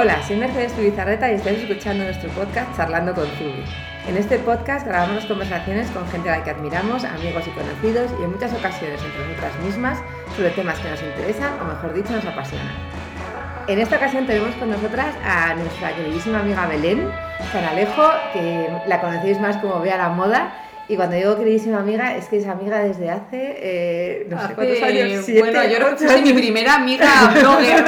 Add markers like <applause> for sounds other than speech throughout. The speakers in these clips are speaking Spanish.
Hola, soy Mercedes Tubizarreta y estáis escuchando nuestro podcast Charlando con Zubi. En este podcast grabamos conversaciones con gente a la que admiramos, amigos y conocidos y en muchas ocasiones entre nosotras mismas sobre temas que nos interesan o mejor dicho nos apasionan. En esta ocasión tenemos con nosotras a nuestra queridísima amiga Belén Canalejo, que la conocéis más como Vea la Moda y cuando digo queridísima amiga, es que es amiga desde hace, eh, no sé cuántos años. bueno, yo creo que es mi primera amiga blogger.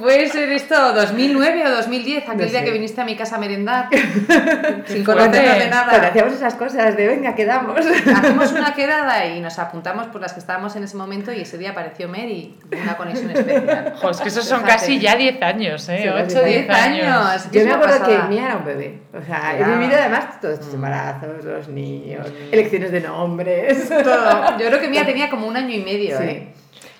Puede ser esto 2009 o 2010, aquel día que viniste a mi casa a merendar. <laughs> sin conocernos de nada. Pero hacíamos esas cosas de venga, quedamos. Hacemos una <laughs> quedada y nos apuntamos por las que estábamos en ese momento y ese día apareció Mer y una conexión especial. Joder, es que esos son casi ya 10 años, ¿eh? 8 o 10 años. Yo me acuerdo que Mía era un bebé. O sea, he vivido además todos estos embarazos los niños, elecciones de nombres, todo. <laughs> Yo creo que Mía tenía como un año y medio. ¿eh?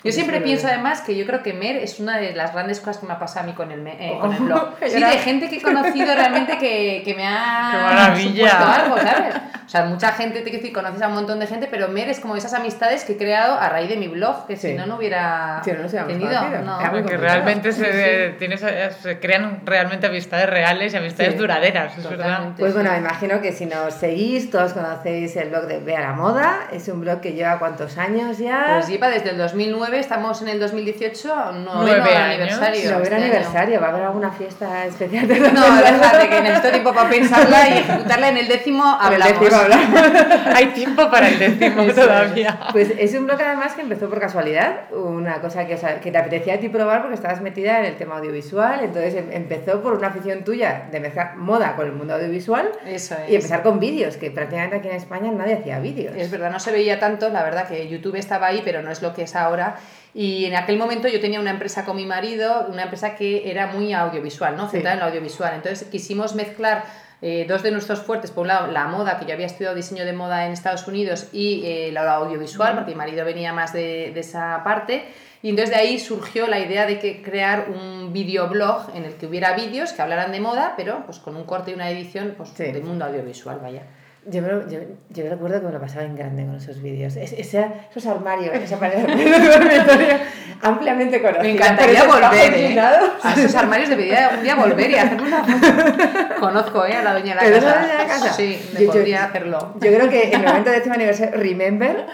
Yo siempre pienso además que yo creo que Mer es una de las grandes cosas que me ha pasado a mí con el, eh, con el blog. <laughs> Sí, de gente que he conocido realmente que, que me ha <laughs> ¡Qué maravilla! algo, ¿sabes? O sea, mucha gente, te decir, conoces a un montón de gente, pero Mer es como esas amistades que he creado a raíz de mi blog, que si no, no hubiera sí, no tenido. No. Porque realmente se, tienes, se, crean realmente amistades reales y amistades duraderas, es verdad. Pues bueno, me imagino que si nos seguís, todos conocéis el blog de Vea la Moda. Es un blog que lleva cuántos años ya. Pues lleva desde el 2009, estamos en el 2018, noveno aniversario. Noveno este aniversario, ¿va a haber alguna fiesta especial? no, déjate que necesito tiempo para pensarla y ejecutarla en el décimo hablamos. <laughs> Hay tiempo para el décimo todavía. Pues es un blog además que empezó por casualidad, una cosa que, que te apetecía a ti probar porque estabas metida en el tema audiovisual, entonces em, empezó por una afición tuya de mezclar moda con el mundo audiovisual Eso es. y empezar con vídeos, que prácticamente aquí en España nadie hacía vídeos. Es verdad, no se veía tanto, la verdad que YouTube estaba ahí, pero no es lo que es ahora. Y en aquel momento yo tenía una empresa con mi marido, una empresa que era muy audiovisual, ¿no? centrada en lo audiovisual. Entonces quisimos mezclar eh, dos de nuestros fuertes, por un lado la moda, que yo había estudiado diseño de moda en Estados Unidos, y eh, lo audiovisual, porque mi marido venía más de, de, esa parte. Y entonces de ahí surgió la idea de que crear un videoblog en el que hubiera vídeos que hablaran de moda, pero pues con un corte y una edición pues, del mundo audiovisual, vaya. Yo, me yo, yo, recuerdo que me lo pasaba en grande con esos vídeos. Es, ese, esos armarios, <laughs> esa pared de dormitorio, <laughs> ampliamente conocida. Me encantaría volver, ¿eh? A esos armarios debería un día volver y hacer una <laughs> Conozco, ¿eh? A la doña de la casa. la de la casa? Sí, me yo, podría hacerlo. Yo creo que en el momento de este aniversario, Remember,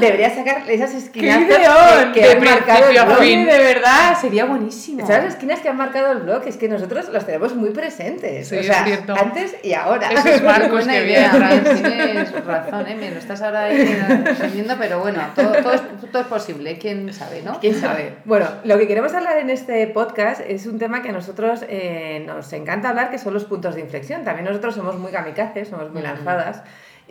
debería sacar esas esquinas que, que han marcado el blog. Fin. De verdad, sería buenísimo. ¿Sabes las esquinas que han marcado el blog? Es que nosotros las tenemos muy presentes. Sí, o sea, es cierto. antes y ahora. Esos marcos que tienes razón, ¿eh? Me lo estás ahora entendiendo, pero bueno, todo, todo, es, todo, es, posible, quién sabe, ¿no? ¿Quién sabe? Bueno, lo que queremos hablar en este podcast es un tema que a nosotros eh, nos encanta hablar, que son los puntos de inflexión. También nosotros somos muy kamikazes, somos muy lanzadas. Y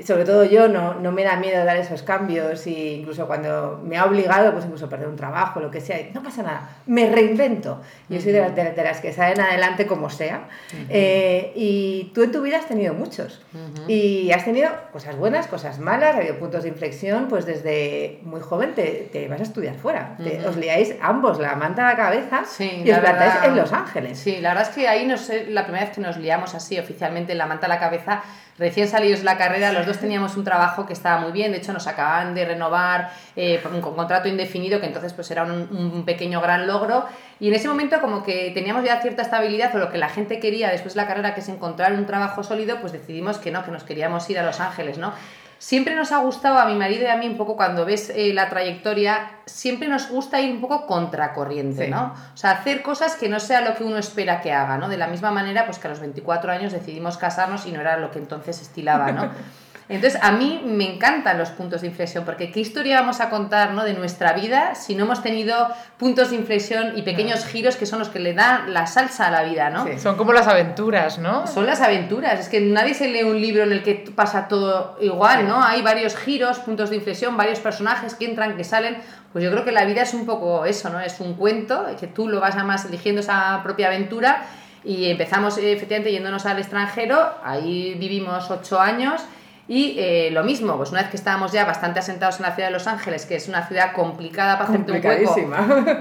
sobre todo yo no, no me da miedo dar esos cambios y incluso cuando me ha obligado, pues incluso perder un trabajo, lo que sea, no pasa nada, me reinvento. Yo soy de, las, de, de las que salen adelante como sea. Uh -huh. eh, y tú en tu vida has tenido muchos. Uh -huh. Y has tenido cosas buenas, cosas malas, ha habido puntos de inflexión, pues desde muy joven te, te vas a estudiar fuera. Uh te, os liáis ambos la manta a la cabeza sí, y os plantáis en Los Ángeles. Sí, la verdad es que ahí no sé, la primera vez que nos liamos así oficialmente la manta a la cabeza recién salidos de la carrera, los dos teníamos un trabajo que estaba muy bien, de hecho nos acababan de renovar eh, un contrato indefinido, que entonces pues era un, un, pequeño gran logro, y en ese momento como que teníamos ya cierta estabilidad, o lo que la gente quería después de la carrera, que es encontrar un trabajo sólido, pues decidimos que no, que nos queríamos ir a Los Ángeles, ¿no? Siempre nos ha gustado a mi marido y a mí un poco cuando ves eh, la trayectoria, siempre nos gusta ir un poco contracorriente, sí. ¿no? O sea, hacer cosas que no sea lo que uno espera que haga, ¿no? De la misma manera, pues que a los 24 años decidimos casarnos y no era lo que entonces estilaba, ¿no? <laughs> Entonces, a mí me encantan los puntos de inflexión, porque ¿qué historia vamos a contar ¿no? de nuestra vida si no hemos tenido puntos de inflexión y pequeños no. giros que son los que le dan la salsa a la vida, ¿no? Sí. Son como las aventuras, ¿no? Son las aventuras, es que nadie se lee un libro en el que pasa todo igual, sí. ¿no? Hay varios giros, puntos de inflexión, varios personajes que entran, que salen, pues yo creo que la vida es un poco eso, ¿no? Es un cuento, que tú lo vas a más eligiendo esa propia aventura y empezamos efectivamente yéndonos al extranjero, ahí vivimos ocho años y eh, lo mismo, pues una vez que estábamos ya bastante asentados en la ciudad de Los Ángeles, que es una ciudad complicada para hacerte un hueco,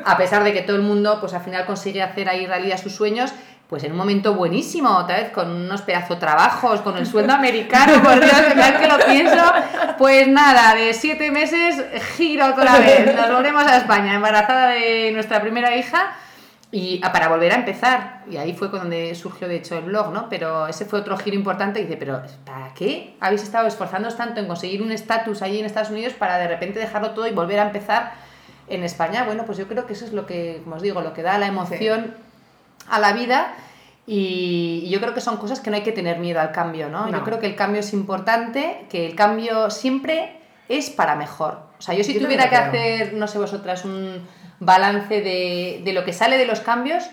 a pesar de que todo el mundo pues al final consigue hacer ahí realidad sus sueños, pues en un momento buenísimo, otra vez con unos pedazos trabajos, con el sueldo americano, por Dios, cada que lo pienso, pues nada, de siete meses, giro otra vez, nos volvemos a España, embarazada de nuestra primera hija, y ah, para volver a empezar, y ahí fue cuando surgió de hecho el blog, ¿no? Pero ese fue otro giro importante y dice, pero ¿para qué habéis estado esforzándoos tanto en conseguir un estatus allí en Estados Unidos para de repente dejarlo todo y volver a empezar en España? Bueno, pues yo creo que eso es lo que, como os digo, lo que da la emoción a la vida y yo creo que son cosas que no hay que tener miedo al cambio, ¿no? Yo creo que el cambio es importante, que el cambio siempre es para mejor. O sea, yo si tuviera que hacer, no sé vosotras, un balance de, de, lo que sale de los cambios,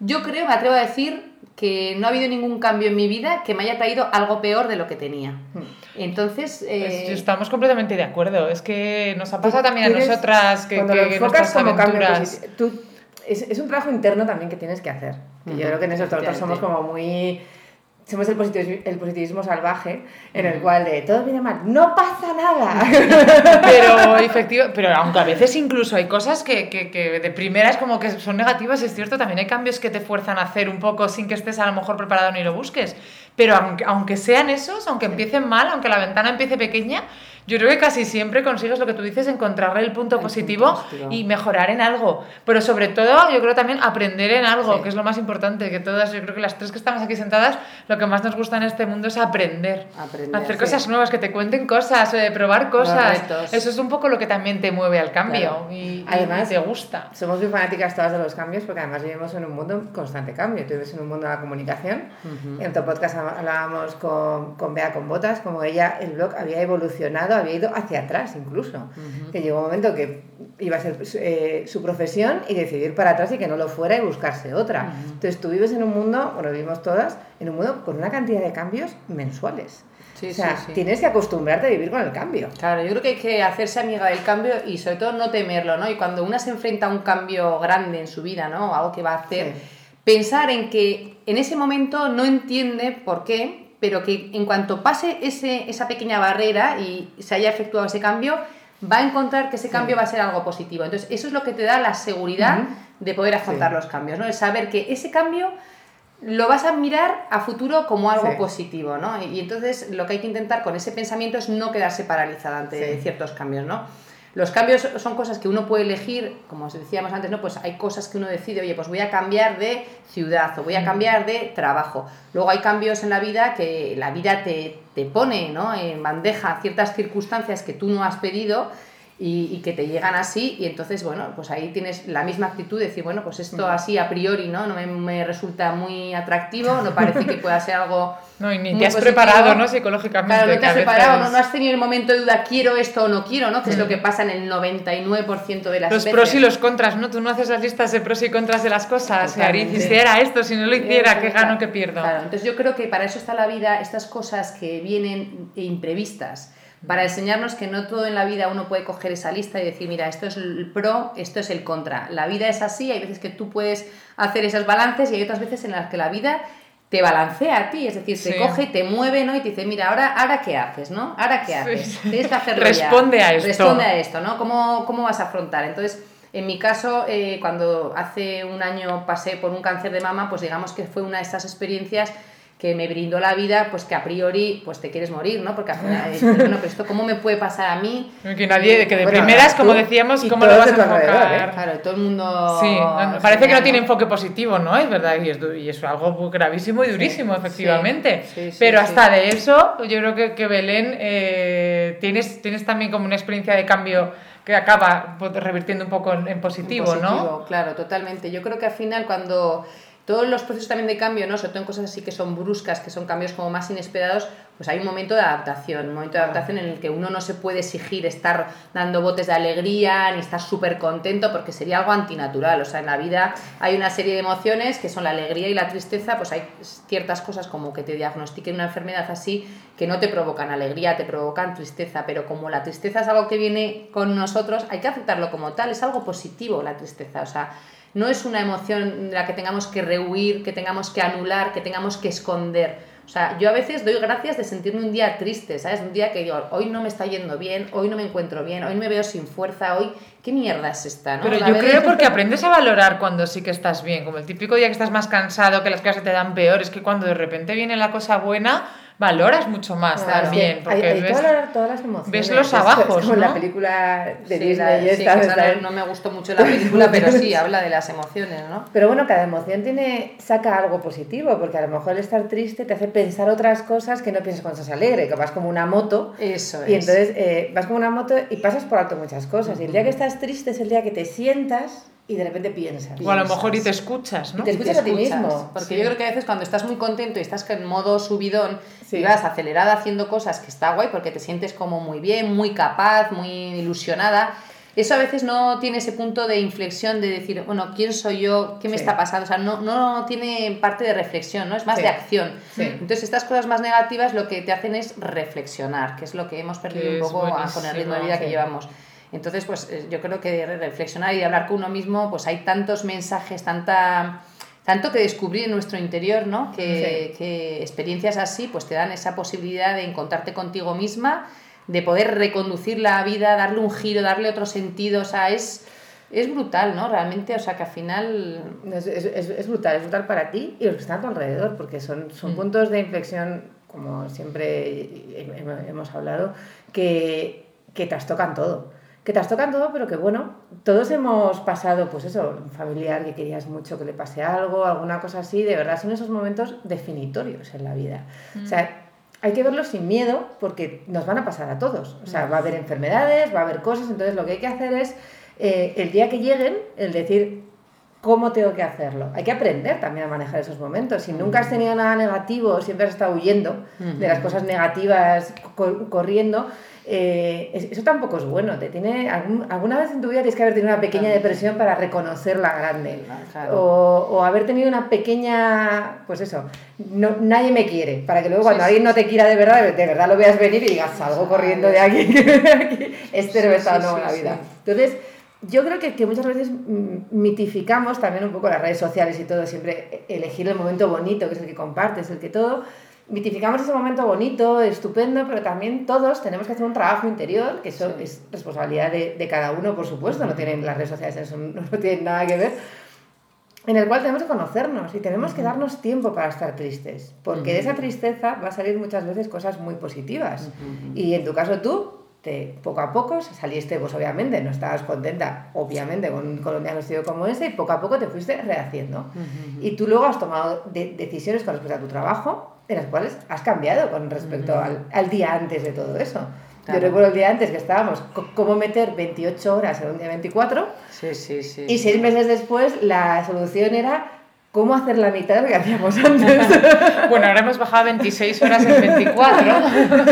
yo creo, me atrevo a decir que no ha habido ningún cambio en mi vida que me haya traído algo peor de lo que tenía. Hmm. Entonces... Eh, estamos completamente de acuerdo. Es que nos ha pasado también a nosotras que, que, que nuestras aventuras... Tú, es, es, un trabajo interno también que tienes que hacer. yo creo que nosotros somos como muy somos el positivismo, el positivismo salvaje en el cual de todo viene mal, no pasa nada. <laughs> Pero <laughs> efectivo, pero aunque a veces incluso hay cosas que, que, que, de primeras como que son negativas, es cierto, también hay cambios que te fuerzan a hacer un poco sin que estés a lo mejor preparado ni lo busques. Pero aunque, aunque sean esos, aunque empiecen mal, aunque la ventana empiece pequeña, yo creo que casi siempre consigues lo que tú dices, encontrarle el punto, positivo, y mejorar en algo. Pero sobre todo, yo creo también aprender en algo, que es lo más importante, que todas, yo creo que las tres que estamos aquí sentadas, lo que más nos gusta en este mundo es aprender. hacer cosas nuevas, que te cuenten cosas, eh, probar cosas. Eso es un poco lo que también te mueve al cambio y, además, te gusta. Somos muy fanáticas todas de los cambios porque además vivimos en un mundo en constante cambio. Tú vives en un mundo de la comunicación. En tu podcast hablábamos con, con Bea con Botas, como ella, el blog había evolucionado había ido hacia atrás incluso. Que llegó un momento que iba a ser eh, su profesión y decidir para atrás y que no lo fuera y buscarse otra. Entonces tú vives en un mundo, bueno, vivimos todas, en un mundo con una cantidad de cambios mensuales. o sea, tienes que acostumbrarte a vivir con el cambio. Claro, yo creo que hay que hacerse amiga del cambio y sobre todo no temerlo, ¿no? Y cuando una se enfrenta a un cambio grande en su vida, ¿no? Algo que va a hacer, pensar en que en ese momento no entiende por qué, pero que en cuanto pase ese, esa pequeña barrera y se haya efectuado ese cambio, va a encontrar que ese cambio va a ser algo positivo. Entonces, eso es lo que te da la seguridad de poder afrontar los cambios, ¿no? Es saber que ese cambio lo vas a mirar a futuro como algo positivo, ¿no? Y, entonces lo que hay que intentar con ese pensamiento es no quedarse paralizada ante ciertos cambios, ¿no? Los cambios son cosas que uno puede elegir, como os decíamos antes, ¿no? Pues hay cosas que uno decide, oye, pues voy a cambiar de ciudad o voy a cambiar de trabajo. Luego hay cambios en la vida que la vida te, te pone ¿no? en bandeja ciertas circunstancias que tú no has pedido y, que te llegan así y entonces, bueno, pues ahí tienes la misma actitud de decir, bueno, pues esto así a priori, ¿no? No me, resulta muy atractivo, no parece que pueda ser algo... <laughs> No, y ni te has preparado, ¿no? Psicológicamente. Claro, no te has preparado, no, has tenido el momento de duda, quiero esto o no quiero, ¿no? Que es lo que pasa en el 99% de las los veces. Los pros y los contras, ¿no? Tú no haces las listas de pros y contras de las cosas. Si hiciera esto, si no lo hiciera, ¿qué gano, qué pierdo? Claro, entonces yo creo que para eso está la vida, estas cosas que vienen imprevistas para enseñarnos que no todo en la vida uno puede coger esa lista y decir, mira, esto es el pro, esto es el contra. La vida es así, hay veces que tú puedes hacer esos balances y hay otras veces en las que la vida te balancea a ti, es decir, te coge, te mueve, ¿no? Y te dice, mira, ahora, ahora qué haces, ¿no? Ahora qué haces. Tienes que hacerlo Responde a esto. Responde a esto, ¿no? ¿Cómo, cómo vas a afrontar? Entonces, en mi caso, eh, cuando hace un año pasé por un cáncer de mama, pues digamos que fue una de estas experiencias que me brindó la vida, pues que a priori pues te quieres morir, ¿no? Porque al final, <laughs> bueno, pero esto cómo me puede pasar a mí? Que nadie, que de primeras, como decíamos, ¿cómo lo vas a enfocar? ¿eh? Claro, todo el mundo... Sí, parece que no tiene enfoque positivo, ¿no? Es verdad, y es, y es algo gravísimo y durísimo, efectivamente. pero hasta de eso, yo creo que, que Belén, eh, tienes, tienes también como una experiencia de cambio que acaba pues, revirtiendo un poco en, positivo, en positivo, ¿no? Claro, totalmente. Yo creo que al final cuando todos los procesos también de cambio, ¿no? sobre todo en cosas así que son bruscas, que son cambios como más inesperados, pues hay un momento de adaptación, un momento de adaptación en el que uno no se puede exigir estar dando botes de alegría ni estar súper contento porque sería algo antinatural. O sea, en la vida hay una serie de emociones que son la alegría y la tristeza, pues hay ciertas cosas como que te diagnostiquen una enfermedad así que no te provocan alegría, te provocan tristeza, pero como la tristeza es algo que viene con nosotros, hay que aceptarlo como tal, es algo positivo la tristeza, o sea, no es una emoción de la que tengamos que rehuir, que tengamos que anular, que tengamos que esconder. O sea, yo a veces doy gracias de sentirme un día triste, ¿sabes? Un día que digo, hoy no me está yendo bien, hoy no me encuentro bien, hoy me veo sin fuerza, hoy, ¿qué mierda es esta? ¿no? Pero yo creo porque aprendes a valorar cuando sí que estás bien, como el típico día que estás más cansado, que las cosas te dan peor, es que cuando de repente viene la cosa buena, valoras mucho más Claro. también. Hay, Porque hay ves, todas, todas las emociones. ves los abajos, Es como la ¿no? película de Sí, Disney. la- y sí, esta, que ¿sabes? no, no me gustó mucho la película, pero sí, <laughs> habla de las emociones, ¿no? Pero bueno, cada emoción tiene, saca algo positivo, porque a lo mejor el estar triste te hace pensar otras cosas que no piensas cuando estás alegre, que vas como una moto. Eso Y es. entonces eh, vas como una moto y pasas por alto muchas cosas. Y el día que estás triste es el día que te sientas y de repente piensas. o a lo mejor y te escuchas, ¿no? Y te escuchas a ti escuchas. mismo. Porque Sí. yo creo que a veces cuando estás muy contento y estás en modo subidón Sí. y vas acelerada haciendo cosas que está guay porque te sientes como muy bien, muy capaz, muy ilusionada, eso a veces no tiene ese punto de inflexión de decir, bueno, ¿quién soy yo? ¿Qué me Sí. está pasando? O sea, no, no tiene parte de reflexión, ¿no? Es más Sí. de acción. Sí. Entonces estas cosas más negativas lo que te hacen es reflexionar, que es lo que hemos perdido Que un poco a- con el ritmo de vida que llevamos. Entonces, pues eh, yo creo que de reflexionar y de hablar con uno mismo, pues hay tantos mensajes, tanta tanto que descubrir en nuestro interior, ¿no? Que, que experiencias así pues te dan esa posibilidad de encontrarte contigo misma, de poder reconducir la vida, darle un giro, darle otro sentido, o sea, es, es brutal, ¿no? Realmente, o sea, que al final... Es, es- es- brutal, es brutal para ti y los que están a tu alrededor, porque son, Mm. son puntos de inflexión, como siempre hem- hemos hablado, que, que trastocan todo. Que trastocan todo, pero que bueno, todos hemos pasado, pues eso, un familiar que querías mucho que le pase algo, alguna cosa así, de verdad son esos momentos definitorios en la vida. O sea, hay que verlos sin miedo porque nos van a pasar a todos. O sea, va a haber enfermedades, va a haber cosas, entonces lo que hay que hacer es, eh, el día que lleguen, el decir, ¿cómo tengo que hacerlo? Hay que aprender también a manejar esos momentos. Si nunca has tenido nada negativo, siempre has estado huyendo de las cosas negativas, co- corriendo, eh, es- eso tampoco es bueno. Te tiene, algún- alguna vez en tu vida tienes que haber tenido una pequeña depresión para reconocerla grande. Claro. O, o haber tenido una pequeña, pues eso, no, nadie me quiere, para que luego cuando Sí, alguien no te quiera de verdad, de verdad lo veas venir y digas, salgo corriendo de aquí, <laughs> aquí. este no está Sí, sí, buena sí. vida. Entonces, yo creo que, que muchas veces mm, mitificamos también un poco las redes sociales y todo, siempre elegir el momento bonito, que es el que compartes, el que todo. Mitificamos ese momento bonito, estupendo, pero también todos tenemos que hacer un trabajo interior, que eso Sí. es responsabilidad de, de cada uno, por supuesto, no tienen las redes sociales, eso no, no tienen nada que ver, en el cual tenemos que conocernos y tenemos que darnos tiempo para estar tristes, porque de esa tristeza va a salir muchas veces cosas muy positivas. Y en tu caso tú, te, poco a poco saliste, pues obviamente no estabas contenta, obviamente, con, un diagnóstico como ese, y poco a poco te fuiste rehaciendo. Y tú luego has tomado de- decisiones con respecto a tu trabajo, en las cuales has cambiado con respecto al, al día antes de todo eso. Claro. Yo recuerdo el día antes que estábamos, cómo meter 28 horas en un día 24, Sí, sí, sí. y seis meses después la solución era cómo hacer la mitad de lo que hacíamos antes. <laughs> Bueno, ahora hemos bajado 26 horas en 24.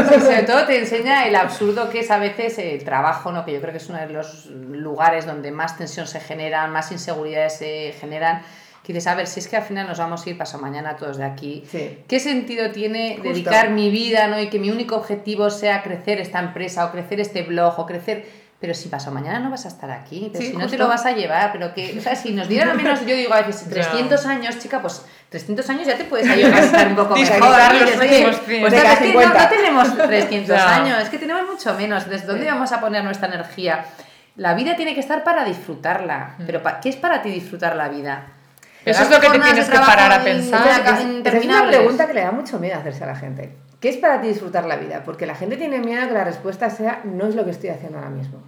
<laughs> Sí, sobre todo te enseña el absurdo que es a veces el trabajo, ¿no? que yo creo que es uno de los lugares donde más tensión se genera, más inseguridades se generan. Que dices, a ver, si es que al final nos vamos a ir paso mañana todos de aquí, Sí. ¿qué sentido tiene Justo. dedicar mi vida ¿no? y que mi único objetivo sea crecer esta empresa o crecer este blog o crecer... Pero si pasado mañana no vas a estar aquí, pero Sí, si no te lo vas a llevar, pero que, o sea, si nos dieran al menos, yo digo a veces, <laughs> Ya. 300 años, chica, pues 300 años ya te puedes ayudar a estar un poco mejor. Pues claro, es que no, 50. no tenemos 300 <laughs> Ya. años, es que tenemos mucho menos. ¿Desde dónde vamos a poner nuestra energía? La vida tiene que estar para disfrutarla. Pero ¿qué es para ti disfrutar la vida? Eso es lo que te tienes que parar a pensar. Esa es una pregunta que le da mucho miedo hacerse a la gente. ¿Qué es para ti disfrutar la vida? Porque la gente tiene miedo a que la respuesta sea no es lo que estoy haciendo ahora mismo.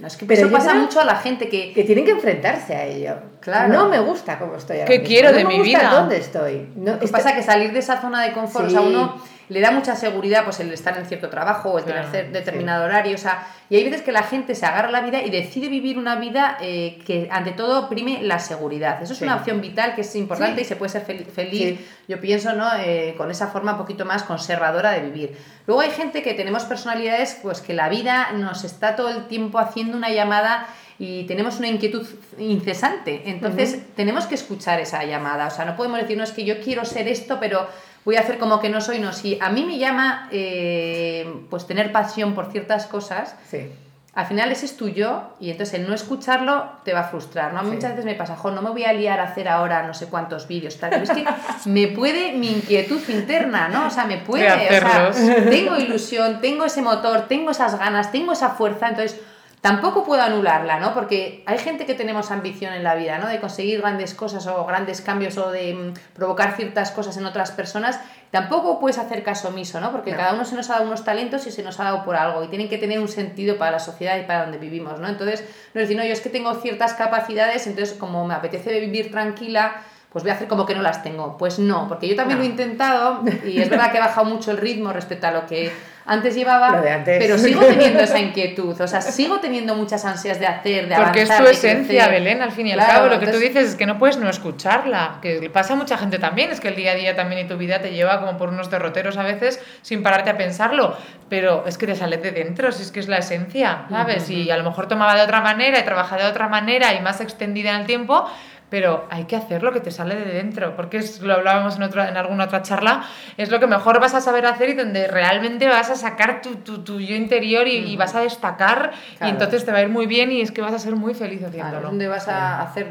No, es que Pero eso pasa mucho a la gente que... Que tienen que enfrentarse a ello. Claro. No me gusta cómo estoy ahora ¿Qué mismo. quiero No de me mi gusta vida? dónde estoy. No, Lo que está- pasa que salir de esa zona de confort, o sea, Sí. uno le da mucha seguridad pues el estar en cierto trabajo o el Claro, tener determinado horario, o sea, y hay veces que la gente se agarra a la vida y decide vivir una vida eh, que ante todo prime la seguridad. Eso es Sí. una opción vital que es importante Sí. y se puede ser fel- feliz, yo pienso, ¿no? Eh, con esa forma un poquito más conservadora de vivir. Luego hay gente que tenemos personalidades pues que la vida nos está todo el tiempo haciendo una llamada y tenemos una inquietud incesante. Entonces, tenemos que escuchar esa llamada. O sea, no podemos decir, no, es que yo quiero ser esto, pero voy a hacer como que no soy. No, si a mí me llama eh, pues tener pasión por ciertas cosas, Sí. al final ese es tu yo y entonces el no escucharlo te va a frustrar. ¿no? A mí Sí. Muchas veces me pasa, jo, no me voy a liar a hacer ahora no sé cuántos vídeos, tal, pero es que <laughs> me puede mi inquietud interna, ¿no? O sea, me puede, o sea, tengo ilusión, tengo ese motor, tengo esas ganas, tengo esa fuerza, entonces tampoco puedo anularla, ¿no? Porque hay gente que tenemos ambición en la vida, ¿no? De conseguir grandes cosas o grandes cambios o de mm, provocar ciertas cosas en otras personas. Tampoco puedes hacer caso omiso, ¿no? Porque cada uno se nos ha dado unos talentos y se nos ha dado por algo y tienen que tener un sentido para la sociedad y para donde vivimos, ¿no? Entonces, no es decir, no, yo es que tengo ciertas capacidades, entonces como me apetece vivir tranquila, pues voy a hacer como que no las tengo. Pues no, porque yo también lo he intentado y es verdad que he bajado mucho el ritmo respecto a lo que antes llevaba, pero sigo <laughs> teniendo esa inquietud, o sea, sigo teniendo muchas ansias de hacer, de Porque avanzar. es tu de esencia. Belén, al fin y al Claro, cabo. Lo que tú dices es que no puedes no escucharla, que pasa a mucha gente también, es que el día a día también y tu vida te lleva como por unos derroteros a veces sin pararte a pensarlo, pero es que te sale de dentro, si es que es la esencia, ¿sabes? Y a lo mejor tomaba de otra manera y trabaja de otra manera y más extendida en el tiempo, pero hay que hacer lo que te sale de dentro, porque es, lo hablábamos en, otra, en alguna otra charla, es lo que mejor vas a saber hacer y donde realmente vas a sacar tu, tu, tu yo interior y, y vas a destacar y Claro. entonces te va a ir muy bien y es que vas a ser muy feliz Claro, haciéndolo. es donde vas a hacer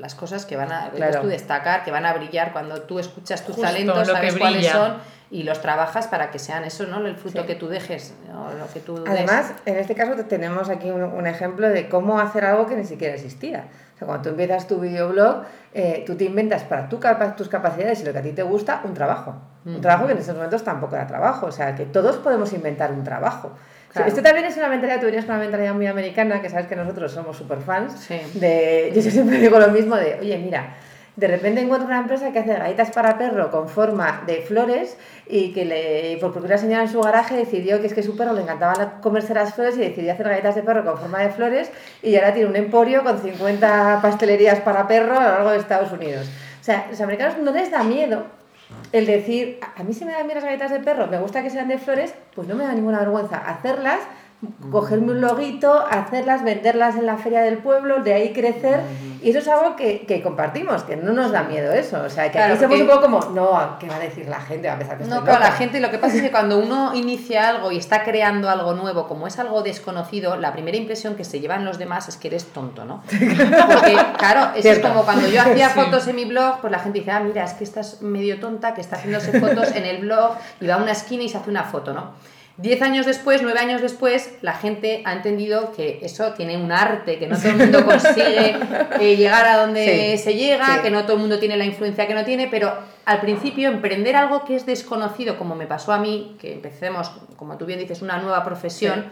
las cosas que van a que Claro. tú destacar, que van a brillar cuando tú escuchas tus Justo, talentos, lo que sabes cuáles son y los trabajas para que sean eso, ¿no? El fruto Sí. que tú dejes, ¿no? lo que tú des. Además, en este caso te- tenemos aquí un, un ejemplo de cómo hacer algo que ni siquiera existía. O sea, cuando tú empiezas tu videoblog, eh, tú te inventas para tu capa- tus capacidades y lo que a ti te gusta, un trabajo. Un Ujú. trabajo que en estos momentos tampoco era trabajo. O sea, que todos podemos inventar un trabajo. Claro. esto también es una mentalidad, tú con una mentalidad muy americana, que sabes que nosotros somos super fans. Sí. De, yo siempre digo lo mismo de, oye, mira, de repente encuentro una empresa que hace galletas para perro con forma de flores y que le, por una señora en su garaje decidió que es que su perro le encantaba comerse las flores y decidió hacer galletas de perro con forma de flores y ahora tiene un emporio con 50 pastelerías para perro a lo largo de Estados Unidos. O sea, los americanos no les da miedo el decir, a a mí se me dan bien las galletas de perro, me gusta que sean de flores, pues no me da ninguna vergüenza hacerlas, cogerme un loguito, hacerlas, venderlas en la feria del pueblo, de ahí crecer, y eso es algo que, que compartimos, que no nos da miedo eso, o sea, que Claro, aquí somos un poco como, no, ¿qué va a decir la gente? Va a pensar que No, claro, la loca". gente, lo que pasa es que <laughs> cuando uno inicia algo y está creando algo nuevo, como es algo desconocido, la primera impresión que se llevan los demás es que eres tonto, ¿no? <laughs> Porque, claro, eso es como cuando yo hacía <laughs> Sí. fotos en mi blog, pues la gente dice, ah, mira, es que estás medio tonta, que está haciéndose fotos en el blog y va a una esquina y se hace una foto, ¿no? Diez años después, nueve años después, la gente ha entendido que eso tiene un arte, que no todo el mundo <laughs> consigue eh, llegar a donde Sí, se llega, sí. que no todo el mundo tiene la influencia que no tiene, pero al principio emprender algo que es desconocido, como me pasó a mí, que empecemos, como tú bien dices, una nueva profesión,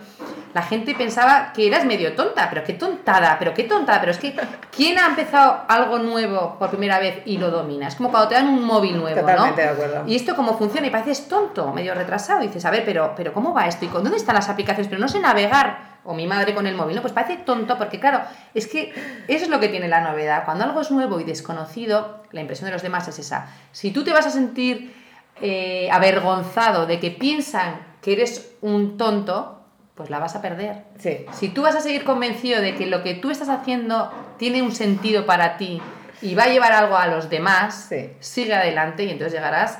la gente pensaba que eras medio tonta, pero qué tontada, pero qué tontada, pero es que ¿quién ha empezado algo nuevo por primera vez y lo domina? Es como cuando te dan un móvil nuevo, Totalmente ¿no? de acuerdo. Y esto cómo funciona y pareces tonto, medio retrasado, y dices, a ver, pero, pero ¿cómo va esto? ¿Y con dónde están las aplicaciones? Pero no sé navegar. O mi madre con el móvil, ¿no? Pues parece tonto porque, claro, es que eso es lo que tiene la novedad. Cuando algo es nuevo y desconocido, la impresión de los demás es esa. Si tú te vas a sentir eh, avergonzado de que piensan que eres un tonto, pues la vas a perder. Sí, Si tú vas a seguir convencido de que lo que tú estás haciendo tiene un sentido para ti y va a llevar algo a los demás, Sí. sigue adelante y entonces llegarás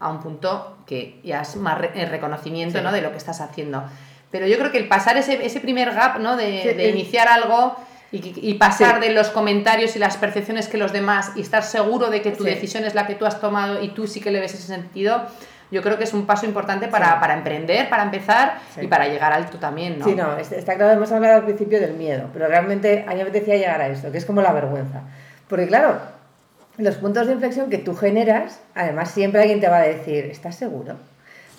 a un punto que ya es más re- el reconocimiento Sí. ¿no? de lo que estás haciendo. Pero yo creo que el pasar ese, ese primer gap ¿no? de, Sí, de el- iniciar algo y, y pasar Sí. de los comentarios y las percepciones que los demás y estar seguro de que tu Sí. decisión es la que tú has tomado y tú sí que le ves ese sentido, yo creo que es un paso importante para, Sí. para emprender, para empezar Sí. y para llegar alto también. ¿no? Sí, no, es- está claro, hemos hablado al principio del miedo, pero realmente a mí me apetecía llegar a esto, que es como la vergüenza. Porque claro, los puntos de inflexión que tú generas, además siempre alguien te va a decir, ¿estás seguro?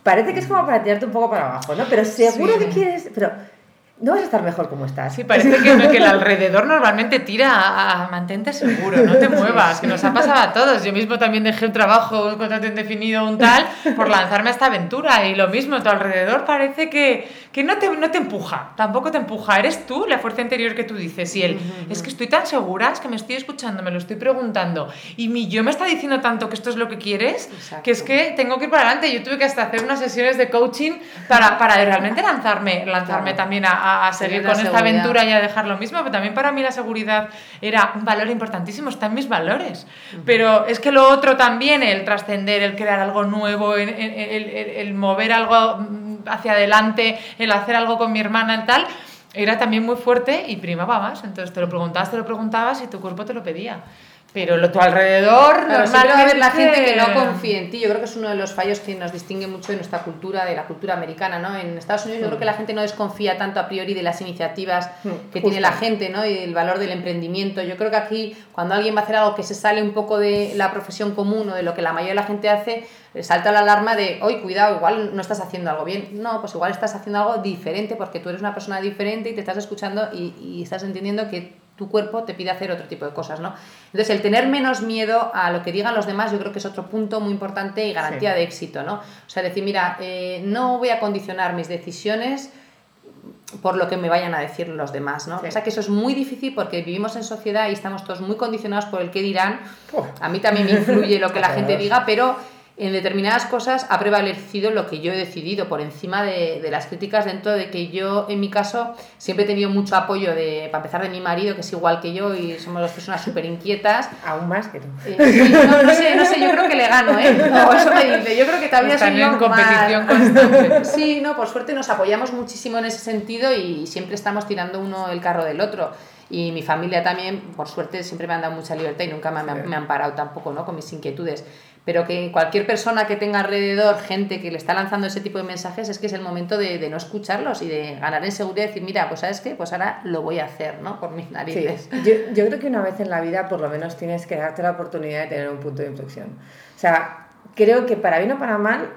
Parece que es como para tirarte un poco para abajo, ¿no? Pero seguro Sí. que quieres, pero no vas a estar mejor como estás. Sí, parece que, que el alrededor normalmente tira a, a mantente seguro, no te <laughs> muevas, que nos ha pasado a todos. Yo mismo también dejé un trabajo, un contrato indefinido, un tal, por lanzarme a esta aventura. Y lo mismo, tu alrededor parece que, que no, te, no te empuja, tampoco te empuja. Eres tú, la fuerza interior que tú dices. Y él, es que estoy tan segura, es que me estoy escuchando, me lo estoy preguntando. Y mi yo me está diciendo tanto que esto es lo que quieres, Exacto. que es que tengo que ir para adelante. Yo tuve que hasta hacer unas sesiones de coaching para, para realmente lanzarme, lanzarme Claro. también a, a- a seguir con esta aventura y a dejar lo mismo, pero también para mí la seguridad era un valor importantísimo, está en mis valores. Pero es que lo otro también, el trascender, el crear algo nuevo, el, el- el- el- el mover algo mm, hacia adelante, el hacer algo con mi hermana y tal, era también muy fuerte y primaba más. Entonces te lo preguntabas, te lo preguntabas y tu cuerpo te lo pedía. Pero lo tu alrededor Claro, siempre va a haber la gente que no normalmente- confía en ti. Yo creo que es uno de los fallos que nos distingue mucho de nuestra cultura, de la cultura americana, ¿no? En Estados Unidos yo creo que la gente no desconfía tanto a priori de las iniciativas Mm, que justo. tiene la gente, ¿no? Y el valor del emprendimiento. Yo creo que aquí, cuando alguien va a hacer algo que se sale un poco de la profesión común o de lo que la mayoría de la gente hace, salta la alarma de, hoy cuidado, igual no estás haciendo algo bien. No, pues igual estás haciendo algo diferente porque tú eres una persona diferente y te estás escuchando y, y estás entendiendo que tu cuerpo te pide hacer otro tipo de cosas, ¿no? Entonces, el tener menos miedo a lo que digan los demás, yo creo que es otro punto muy importante y garantía Sí. de éxito, ¿no? O sea, decir, mira, eh, no voy a condicionar mis decisiones por lo que me vayan a decir los demás, ¿no? Sí. O sea, que eso es muy difícil porque vivimos en sociedad y estamos todos muy condicionados por el que dirán. Uf. A mí también me influye lo que la <laughs> gente diga, pero en determinadas cosas ha prevalecido lo que yo he decidido por encima de, de las críticas dentro de que yo, en mi caso, siempre he tenido mucho apoyo de, para empezar, de mi marido, que es igual que yo y somos dos personas súper inquietas. Aún más que tú. Eh, sí, no, no sé, no sé, yo creo que le gano, ¿eh? No, eso me dice, yo creo que todavía soy yo en competición más- constante. Sí, no, por suerte nos apoyamos muchísimo en ese sentido y siempre estamos tirando uno el carro del otro. Y mi familia también, por suerte, siempre me han dado mucha libertad y nunca me, han- Sí. me han parado tampoco, ¿no? Con mis inquietudes. Pero que cualquier persona que tenga alrededor gente que le está lanzando ese tipo de mensajes, es que es el momento de, de no escucharlos y de ganar en seguridad y decir, mira, pues ¿sabes qué? Pues ahora lo voy a hacer, ¿no? Por mis Sí, narices. yo, yo creo que una vez en la vida por lo menos tienes que darte la oportunidad de tener un punto de inflexión. O sea, creo que para bien o para mal,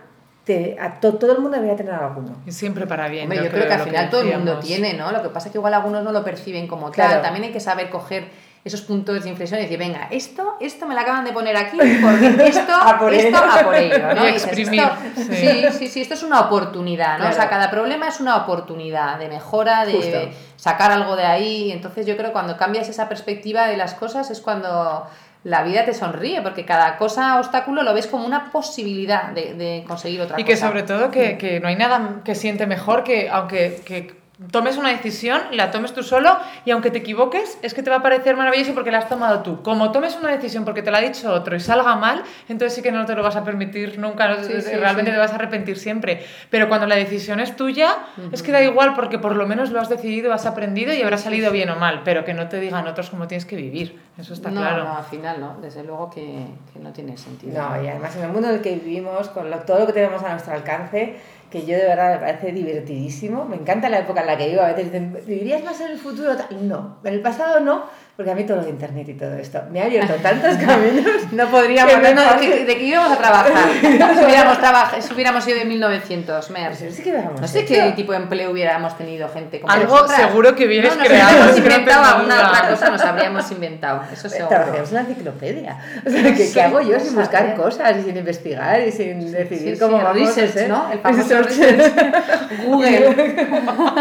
te, a to- todo el mundo debería tener alguno. Y siempre para bien. Hombre, yo, creo que al final todo el mundo tiene, ¿no? Lo que pasa es que igual algunos no lo perciben como Claro. tal. También hay que saber coger esos puntos de inflexión y decir, venga, esto, esto me lo acaban de poner aquí porque <laughs> esto, A por esto, ello. a por ello, ¿no? <laughs> Y dices, esto- sí. sí, sí, sí, esto es una oportunidad, ¿no? O sea, cada problema es una oportunidad de mejora, de Justo. sacar algo de ahí. Entonces yo creo que cuando cambias esa perspectiva de las cosas es cuando la vida te sonríe, porque cada cosa, obstáculo, lo ves como una posibilidad de, de conseguir otra Y cosa. que sobre todo que, que no hay nada que siente mejor que aunque que tomes una decisión, la tomes tú solo y aunque te equivoques, es que te va a parecer maravilloso porque la has tomado tú. Como tomes una decisión porque te la ha dicho otro y salga mal, entonces sí que no te lo vas a permitir nunca, no- Sí, sí, realmente sí. te vas a arrepentir siempre. Pero cuando la decisión es tuya, es que da igual porque por lo menos lo has decidido, has aprendido y habrá salido bien o mal, pero que no te digan otros cómo tienes que vivir. Eso está no, claro. no, al final no, desde luego que, que no tiene sentido. No, y además en el mundo en el que vivimos, con lo- todo lo que tenemos a nuestro alcance, que yo de verdad me parece divertidísimo. Me encanta la época en la que vivo. A veces dicen, ¿vivirías más en el futuro? No, en el pasado no, porque a mí todo lo de internet y todo esto me ha abierto tantos <laughs> caminos. No podríamos, Que me no, ¿de, de qué íbamos a trabajar? <laughs> si, hubiéramos traba- si hubiéramos ido en 1900, Mer. Pues sí que No sé hecho. qué tipo de empleo hubiéramos tenido gente como Algo nosotras. seguro que hubierais no, nos creado, no inventado alguna otra cosa, nos habríamos inventado, eso seguro. Trabajaríamos en la enciclopedia. O sea, ¿qué, qué hago yo sin Sí, buscar cosas y sin investigar y sin decidir sí, cómo sí, vamos research, a? ¿no? El famoso <laughs> Google.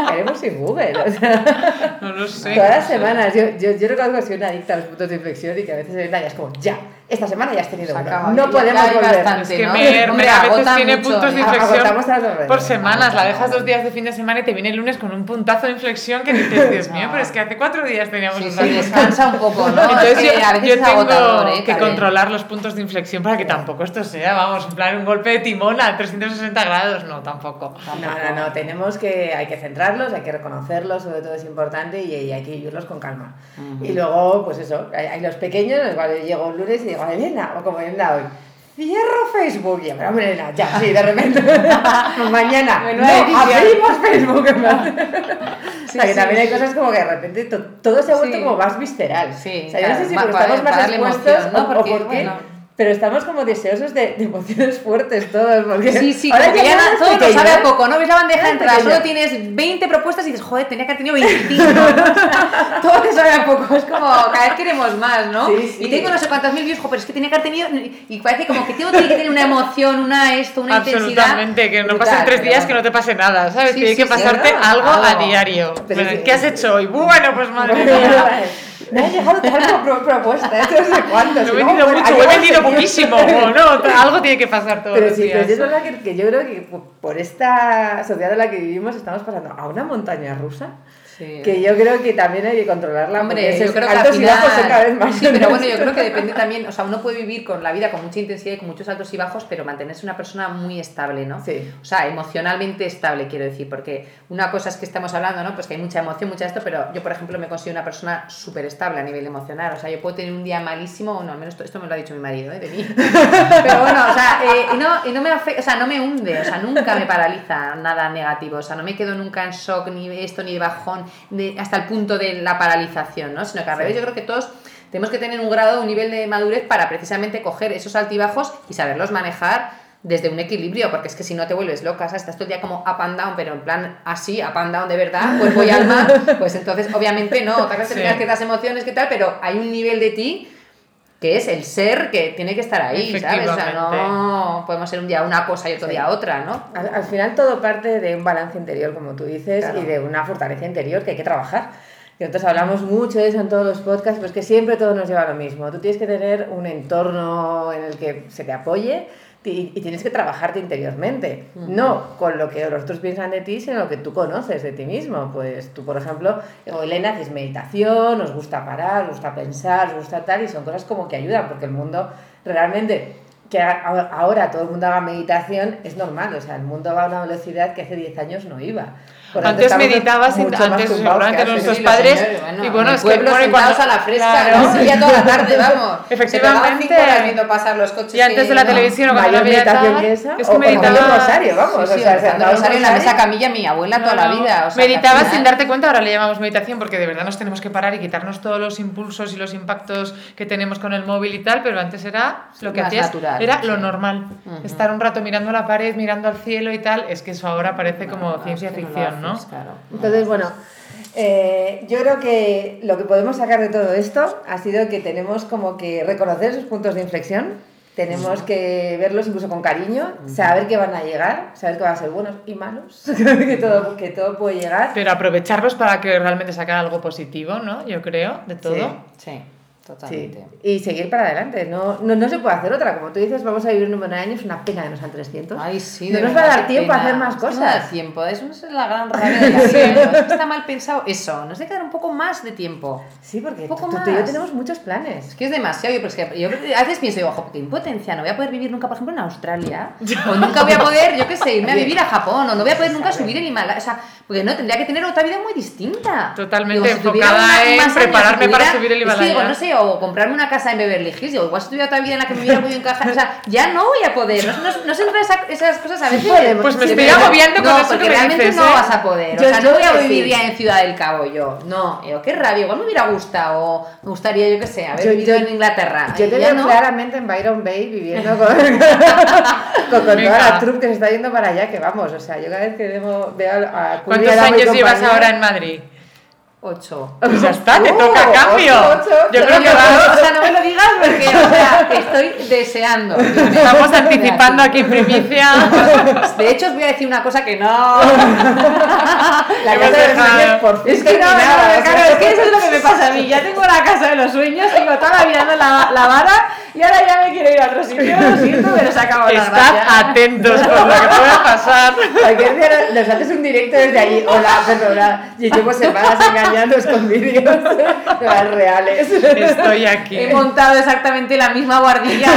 Haremos sin Google. O sea, No lo sé. todas las semanas. Yo, yo, yo soy una adicta a los puntos de inflexión y que a veces en es como, ya, esta semana ya has tenido uno. No podemos volver. bastante. Es que ¿no? Mer, Hombre, Mer a veces tiene mucho, puntos de inflexión por semanas. La dejas dos días de fin de semana y te viene el lunes con un puntazo de inflexión que dices, Dios <laughs> mío, pero es que hace cuatro días teníamos Sí, otra sí, cosa". descansa un poco, ¿no? <laughs> Entonces Es que yo, a veces yo es agotador, tengo ¿eh, que controlar los puntos de inflexión para que tampoco esto sea, vamos, en plan un golpe de timón a 360 grados, no, tampoco. No, no, no, tenemos que, hay que centrarlos, hay que reconocerlos, sobre todo es importante y, y hay que vivirlos con calma. Y luego, pues eso, hay, hay los pequeños, los cuales yo llego un lunes y digo, Elena, o como Elena hoy, cierro Facebook. Y pero hombre, Elena, ya, sí, de repente, <laughs> mañana, no, abrimos Facebook. <laughs> plan. o sea, que sí, también hay sí. cosas como que de repente to- todo se ha vuelto Sí. como más visceral. Sí, o sea, yo no sé si va- porque para- estamos más para expuestos emoción, ¿no? o- o Porque, porque... bueno. Pero estamos como deseosos de, de emociones fuertes todos, porque Sí, sí, ahora que ya es todo nos pequeño, sabe ¿eh? a poco, ¿no? Ves la bandeja de Es entrada, pequeño. solo tienes 20 propuestas y dices, joder, tenía que haber tenido <laughs> 25. todo te <laughs> sabe a poco, es como cada vez queremos más, ¿no? Sí, sí. Y tengo no sé cuántas mil views, pero es que tenía que haber tenido. Y parece como que tiene que tener una emoción, una esto, una intensidad. Absolutamente, que no pasen tres días que no te pase nada, ¿sabes? Sí, Tiene sí, que pasarte ¿no? algo a Algo. diario. Pero Bueno, ¿Qué has hecho hoy? Bueno, pues madre <laughs> mía. Me ha llegado tal pro- propuesta, esto no sé cuántos. No he vendido bueno, mucho, he vendido poquísimo, <laughs> no, algo tiene que pasar todos Pero los sí, pero días. sí es verdad que, que yo creo que por esta sociedad en la que vivimos estamos pasando a una montaña rusa Sí. que yo creo que también hay que controlarla Hombre, yo creo que al altos y cada vez final. más <laughs> Sí, pero bueno, yo creo que depende también. O sea, uno puede vivir con la vida con mucha intensidad y con muchos altos y bajos, pero mantenerse una persona muy estable, ¿no? Sí. O sea, emocionalmente estable, quiero decir, porque una cosa es que estamos hablando, ¿no? Pues que hay mucha emoción, mucha esto, pero yo, por ejemplo, me considero una persona súper estable a nivel emocional. O sea, yo puedo tener un día malísimo, o no, al menos esto, esto me lo ha dicho mi marido, ¿eh? De mí. <laughs> Pero bueno, o sea, eh, y, no, y no me afe- o sea, no me hunde, o sea, nunca me paraliza nada negativo. O sea, no me quedo nunca en shock, ni esto, ni de bajón, de, hasta el punto de la paralización, ¿no? Sino que al revés, yo creo que todos tenemos que tener un grado, un nivel de madurez para precisamente coger esos altibajos y saberlos manejar desde un equilibrio, porque es que si no te vuelves loca, o sea, estás todo el día como up and down, pero en plan así, up and down de verdad, cuerpo y alma, pues entonces obviamente no, tal vez Sí. tengas ciertas emociones, que tal, pero hay un nivel de ti que es el ser que tiene que estar ahí, ¿sabes? O sea, no podemos ser un día una cosa y otro día otra, ¿no? Al, al final todo parte de un balance interior, como tú dices, Claro. y de una fortaleza interior que hay que trabajar. Que nosotros hablamos mucho de eso en todos los podcasts, pues que siempre todo nos lleva a lo mismo. Tú tienes que tener un entorno en el que se te apoye y, y tienes que trabajarte interiormente. No con lo que los otros piensan de ti, sino lo que tú conoces de ti mismo. Pues tú, por ejemplo, o Elena, haces meditación, os gusta parar, os gusta pensar, os gusta tal, y son cosas como que ayudan, porque el mundo realmente que ahora todo el mundo haga meditación es normal, o sea, el mundo va a una velocidad que hace 10 años no iba. Por Antes estamos meditabas, antes seguramente nuestros Sí, padres. señores, bueno, y bueno, en es el que bueno, cuando- a la fresca, Claro. ¿no? Ya toda la tarde, vamos. <laughs> Efectivamente. Horas viendo pasar los coches. Y antes de la ¿no? televisión o cuando no había meditación que esa, es o que con el meditaba rosario, vamos, Sí, o sí, sea, rezando sentado en rosario en la mesa camilla mi abuela toda la No, no. vida. O sea, Meditabas sin darte cuenta, ahora le llamamos meditación porque de verdad nos tenemos que parar y quitarnos todos los impulsos y los impactos que tenemos con el móvil y tal, pero antes era lo que hacías, natural, era lo normal. Estar un rato mirando la pared, mirando al cielo y tal, es que eso ahora parece como No, ciencia no ficción, ¿no? claro. Entonces, bueno, eh, yo creo que lo que podemos sacar de todo esto ha sido que tenemos como que reconocer esos puntos de inflexión, tenemos que verlos incluso con cariño, saber que van a llegar, saber que van a ser buenos y malos, <laughs> que, todo, que todo puede llegar. Pero aprovecharlos para que realmente sacar algo positivo, ¿no? Yo creo, de todo. Sí, Sí, totalmente. y seguir para adelante, no, no, no se puede hacer otra, como tú dices, vamos a vivir un número de años, una pena que nos sean 300. Ay, sí, no nos va a dar tiempo a hacer más Es que No da cosas. tiempo, eso es la gran rabia de la <laughs> vida. Es que está mal pensado eso. Nos hay que dar un poco más de tiempo. Sí, porque tú, tú y yo más. tenemos muchos planes. Es que es demasiado. Yo, pero es que yo a veces pienso, digo, ojo, qué impotencia. No voy a poder vivir nunca, por ejemplo, en Australia. <laughs> O nunca voy a poder, yo qué sé, irme a vivir a Japón. O no voy a poder nunca subir el Himalaya. O sea, porque no, tendría que tener otra vida muy distinta. Totalmente si tuviera enfocada en años, prepararme si para subir el es que digo, Himalaya. no sé, o comprarme una casa en Beverly Hills. Digo, igual si tuviera otra vida en la que me hubiera muy encajado. O sea, ya no voy a poder. No, no, no se entra esa- esas cosas a veces. podemos. Pues me Sí, estoy agobiando con no, eso porque que me realmente dices, no ¿eh? vas a poder. Yo o sea, no voy a vivir ya en Ciudad del Cabo yo. No, yo, qué rabia. Igual me hubiera gustado. Me gustaría, yo qué sé, haber Yo- vivido yo- en Inglaterra. Yo te ya veo no. claramente en Byron Bay viviendo <laughs> con, con, con toda la troupe que se está yendo para allá, que vamos, o sea, yo cada vez que veo, veo a Curly, ¿Cuántos años llevas ahora en Madrid? Ocho. Pues ya está, te <laughs> toca cambio. ocho, ocho. Yo creo que vamos, o sea, no me lo digas porque, o sea, estoy deseando. estamos anticipando aquí en primicia. De hecho, os voy a decir una cosa que no. La casa de los sueños por fin Es que no, claro, es que <laughs> eso es lo que me pasa a mí. Ya tengo la casa de los sueños, tengo toda la vida dando la, la vara y ahora ya me quiero ir a otro sitio. <laughs> Lo siento, pero se acabó la Estad gracia. atentos por lo que pueda pasar. <laughs> Cualquier día nos haces un directo desde allí. Hola, perdona. <laughs> Y llevo semanas engañándonos con vídeos las reales. Estoy aquí. He montado exactamente la misma guardilla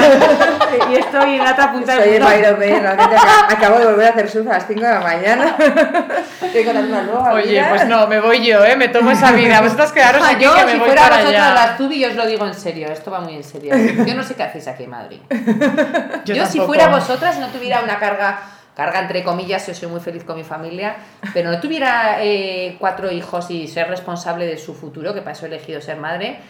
y estoy en la otra punta Estoy del en mundo. Realmente acá- acabo de volver a hacer surf a las 5 de la mañana. Estoy contando una nueva Oye, vida. pues no, me voy yo, ¿eh? Me tomo esa vida. Vosotras quedaros Ah, aquí yo, que me si voy fuera para vosotras allá. las Zubi, yo os lo digo en serio, esto va muy en serio. Yo no sé qué hacéis aquí en Madrid. <laughs> Yo, si fuera vosotras, no tuviera una carga, carga entre comillas, yo soy muy feliz con mi familia, pero no tuviera eh, cuatro hijos y ser responsable de su futuro, que para eso he elegido ser madre,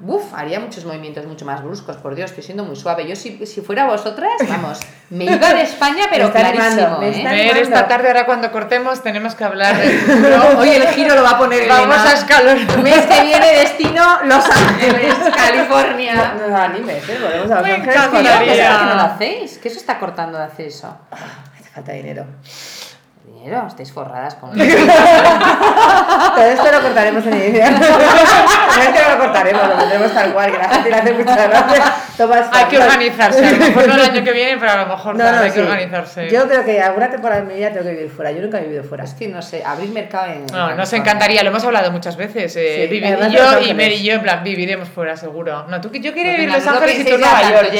Uf, haría muchos movimientos mucho más bruscos, por Dios, estoy siendo muy suave. Yo si, si fuera vosotras, vamos, me iba de España, pero <laughs> Me está animando, clarísimo, me ¿eh? animando. esta tarde, ahora cuando cortemos, tenemos que hablar del. <laughs> Hoy el giro lo va a poner Vamos Elena. a escalonar. Mes que viene destino Los Ángeles, <laughs> California. No, no animes, ¿eh? Volvemos a Los Ángeles ¿qué María. es que no lo hacéis? ¿Qué os está cortando de hacer eso? Hace falta dinero. Dinero, estáis forradas con Todo esto lo cortaremos en edición. No lo cortaremos, lo pondremos tal cual, que la gente le Tomas Hay que organizarse, a lo mejor no el año que viene, pero a lo mejor No, no, hay sí. que organizarse. Yo creo que alguna temporada de mi vida tengo que vivir fuera. Yo nunca he vivido fuera. Es que no sé, abrir mercado en. No, nos encantaría, lo hemos hablado muchas veces. Eh, Sí, Vivi además y yo y. Mary y yo, en plan, viviremos fuera, seguro. No, tú, yo quiero Pues vivir en Los Ángeles y tú Nueva York.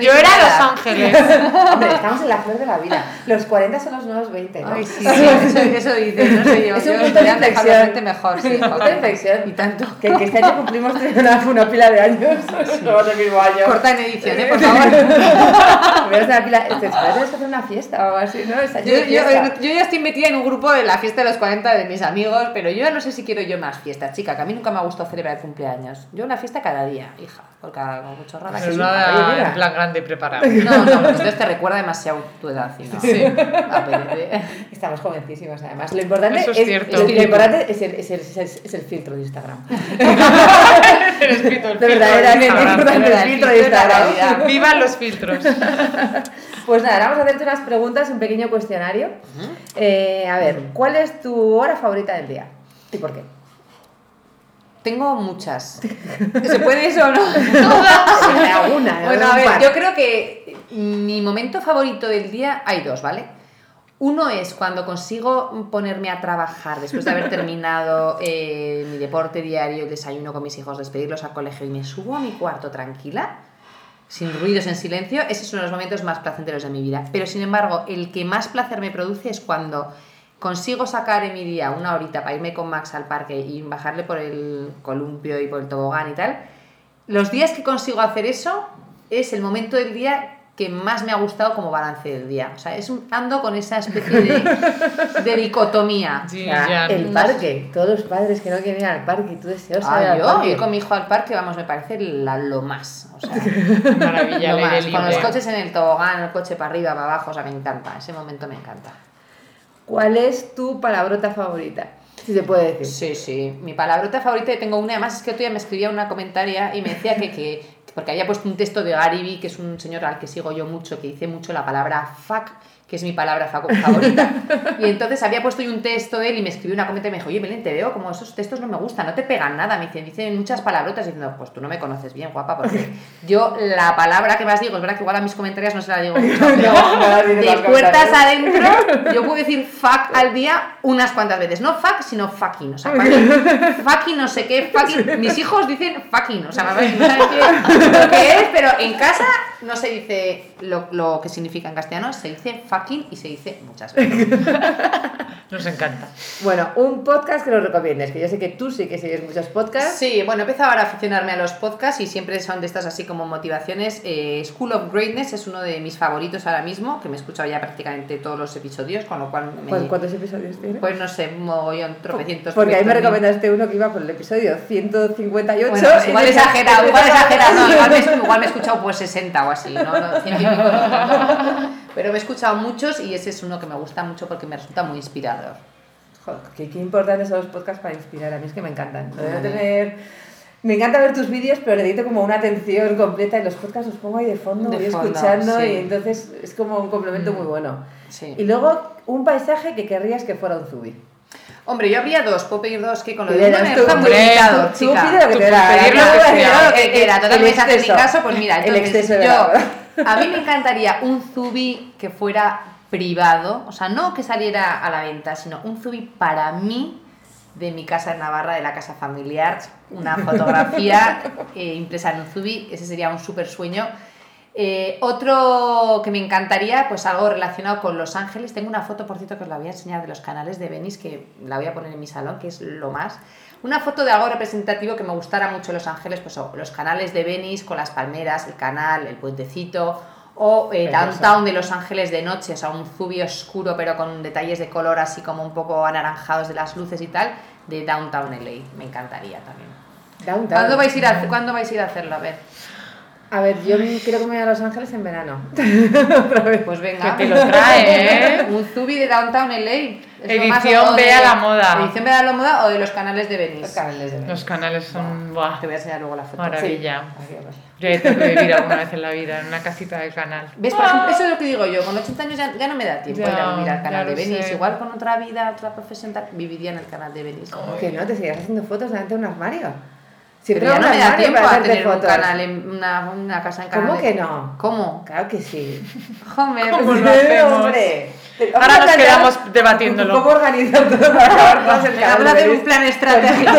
Yo era Los edad. Ángeles. <laughs> Hombre, estamos en la flor de la vida. Los 40 son los nuevos 20, ¿no? Ay, sí, sí, eso, eso dice, no sé yo. Es un punto de inflexión. mejor, sí. Un punto de inflexión. Y tanto. Que, que este año cumplimos una, una pila de años. Somos el mismo año. Corta en edición, ¿eh? Por <laughs> favor. Cumplimos una pila. Que hacer una fiesta o algo así, ¿no? Yo, de yo, fiesta. yo ya estoy metida en un grupo de la fiesta de los 40 de mis amigos, pero yo ya no sé si quiero yo más fiestas, chica, que a mí nunca me ha gustado celebrar cumpleaños. Yo una fiesta cada día, hija, porque como mucho que Pero nada en plan grande y preparado. No, no, <laughs> pues entonces te recuerda demasiado tu edad. no. Sí. Apetece. Estamos jovencísimos, además. Lo importante, Eso es es, cierto. lo, lo importante es, el, es, el, es, el, es el filtro de Instagram. <laughs> El espíritu, el De filtro verdaderamente Instagram. importante verdad, el el filtro de de la realidad. <laughs> Vivan los filtros. <laughs> Pues nada, vamos a hacerte unas preguntas, un pequeño cuestionario. Eh, a ver, ¿cuál es tu hora favorita del día? ¿Y por qué? Tengo muchas. <laughs> ¿Se puede eso o no? Bueno, a ver, par. yo creo que mi momento favorito del día hay dos, ¿vale? Uno es cuando consigo ponerme a trabajar después de haber terminado eh, mi deporte diario, el desayuno con mis hijos, despedirlos al colegio y me subo a mi cuarto tranquila, sin ruidos, en silencio. Ese es uno de los momentos más placenteros de mi vida. Pero sin embargo, el que más placer me produce es cuando consigo sacar en mi día una horita para irme con Max al parque y bajarle por el columpio y por el tobogán y tal. Los días que consigo hacer eso es el momento del día que más me ha gustado como balance del día. O sea, es un, ando con esa especie de, <laughs> de dicotomía. Sí, O sea, ya. el parque, todos los padres que no quieren ir al parque y tú deseas Ah, ir al yo parque. ir con mi hijo al parque, vamos, me parece la- lo más. O sea, <laughs> Maravilla, lo más. Con los coches en el tobogán, el coche para arriba, para abajo, o sea, me encanta. Ese momento me encanta. ¿Cuál es tu palabrota favorita? Si se puede decir. Sí, sí. Mi palabrota favorita, y tengo una, además es que otro día me escribía una comentaria y me decía que, que porque había puesto un texto de Gary Vee, que es un señor al que sigo yo mucho, que dice mucho la palabra fuck, que es mi palabra fa- favorita. Y entonces había puesto yo un texto de él y me escribió una comentaria y me dijo, oye, Belén, te veo como esos textos no me gustan, no te pegan nada. Me dicen, dicen muchas palabrotas diciendo, pues tú no me conoces bien, guapa, porque <laughs> yo la palabra que más digo, es verdad que igual a mis comentarios no se la digo <laughs> mucho, pero No, no de puertas adentro, yo puedo decir fuck al día unas cuantas veces. No fuck, sino fucking. O sea, <laughs> fucking no sé qué, fucking. Mis hijos dicen fucking. O sea, no saben qué- lo que es, pero en casa no se dice lo, lo que significa en castellano, se dice fucking y se dice muchas veces. <laughs> Nos encanta. Bueno, un podcast que nos recomiendes, que yo sé que tú sí que sigues muchos podcasts. Sí, bueno, he empezado ahora a aficionarme a los podcasts y siempre son de estas así como motivaciones. Eh, School of Greatness es uno de mis favoritos ahora mismo, que me he escuchado ya prácticamente todos los episodios, con lo cual me... ¿Cuán- ¿Cuántos episodios tiene? Pues no sé, mogollón, tropecientos. Porque ahí me recomendaste uno que iba por el episodio 158. Bueno, pues igual <laughs> exagerado, igual exagerado, no, igual me, <laughs> igual me he escuchado pues 60 o así, ¿no? no, 100 y pico, no, no, no. Pero me he escuchado muchos y ese es uno que me gusta mucho porque me resulta muy inspirador. Joder, qué, qué importantes son los podcasts para inspirar. A mí es que me encantan. Vale. tener... Me encanta ver tus vídeos, pero necesito como una atención completa y los podcasts los pongo ahí de fondo, De voy fondo, escuchando sí. y entonces es como un complemento muy bueno. Sí. Y luego un paisaje que querrías que fuera un zubi. Hombre, yo habría dos, puedo pedir dos, que con lo de verás me tú, deja muy limitado, Tú chica. pide lo que Tú te da pedir lo que <laughs> el- quiera, total el me haces mi exceso. caso, pues mira, El entonces exceso de yo, a mí me encantaría un zubi que fuera privado, o sea, no que saliera a la venta, sino un zubi para mí de mi casa en Navarra, de la casa familiar, una fotografía <laughs> eh, impresa en un zubi, ese sería un súper sueño. Eh, otro que me encantaría, pues algo relacionado con Los Ángeles. Tengo una foto, por cierto, que os la voy a enseñar de los canales de Venice, que la voy a poner en mi salón, que es lo más. Una foto de algo representativo que me gustara mucho Los Ángeles, pues los canales de Venice con las palmeras, el canal, el puentecito, o eh. Downtown de Los Ángeles de noche, o sea, un zubi oscuro pero con detalles de color así como un poco anaranjados de las luces y tal, de Downtown LA. Me encantaría también. Downtown. ¿Cuándo vais a ir a, ¿cuándo vais a, ir a hacerlo? A ver. A ver, yo creo que me voy a Los Ángeles en verano. <laughs> Pues venga. Que te lo trae, ¿eh? <laughs> Un zubi de Downtown LA. Edición o de- Ve a la moda. Edición Ve a la moda o de los canales de Los Venice. canales de Los canales son. Buah, Te voy a enseñar luego la foto. maravilla. Aquí, pues. Yo he tenido que vivir alguna vez en la vida en una casita de canal. ¿Ves? Por ejemplo, eso es lo que digo yo. Con 80 años ya, ya no me da tiempo Ya, ir a vivir al canal de Venice. sé. Igual con otra vida, otra profesión, tal, viviría en el canal de Venice. ¿Cómo que no? ¿Te seguirás haciendo fotos delante de un armario? Siempre Pero ya no me da tiempo para a tener un fotos. canal, en, una, una casa en canal. ¿Cómo que no? ¿Cómo? Claro que sí. <laughs> Joder, ¿Cómo pues- lo hacemos? Hombre. Ahora nos quedamos debatiéndolo. ¿Cómo organizar todo para acabar el Vamos canal a de hacer un plan estratégico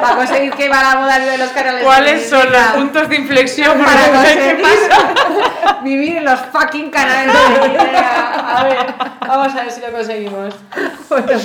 para conseguir que va la moda de los canales. ¿Cuáles de son los puntos de inflexión? Para conseguir qué pasa. <laughs> vivir en los fucking canales de <laughs> A ver, vamos a ver si lo conseguimos. Bueno,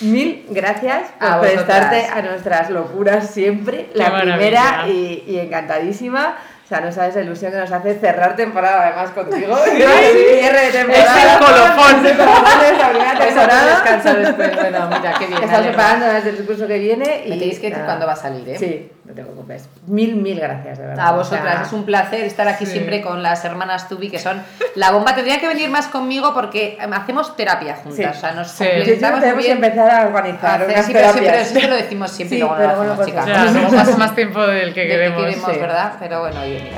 mil gracias por A vosotras. prestarte a nuestras locuras siempre. Qué la primera y, y encantadísima. O sea, no sabes la ilusión que nos hace cerrar temporada además contigo. <laughs> Cierre de temporada. Es el colofón. De esta primera temporada. descansa después. Bueno, mira, qué bien. Estamos preparando desde el curso que viene. Y Me tenéis que decir cuándo va a salir, ¿eh? Sí, no te preocupes. Mil, mil gracias, de verdad. A O vosotras, sea, es un placer estar aquí Sí. siempre con las hermanas Tubi, que son la bomba. Tendría que venir más conmigo porque em, hacemos terapia juntas, Sí. o sea, nos Sí. Que complementamos muy tenemos que bien. empezar a organizar Hacer- unas sí, pero siempre, siempre lo decimos <laughs> siempre luego pero bueno, hacemos, pues chicas. Ya, no. no pasa <laughs> más tiempo del que Del que queremos. queremos, sí. ¿verdad? Pero bueno, oye, mira.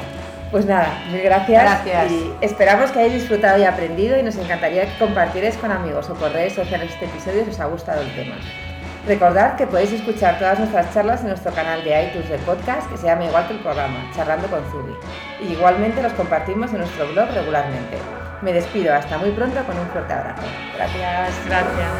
Pues nada, mil gracias. Gracias. Y esperamos que hayáis disfrutado y aprendido y nos encantaría que compartierais con amigos o por redes sociales este episodio si os ha gustado el tema. Recordad que podéis escuchar todas nuestras charlas en nuestro canal de iTunes de podcast que se llama igual que el programa, Charlando con Zubi. Y igualmente los compartimos en nuestro blog regularmente. Me despido, hasta muy pronto con un fuerte abrazo. Gracias. Gracias.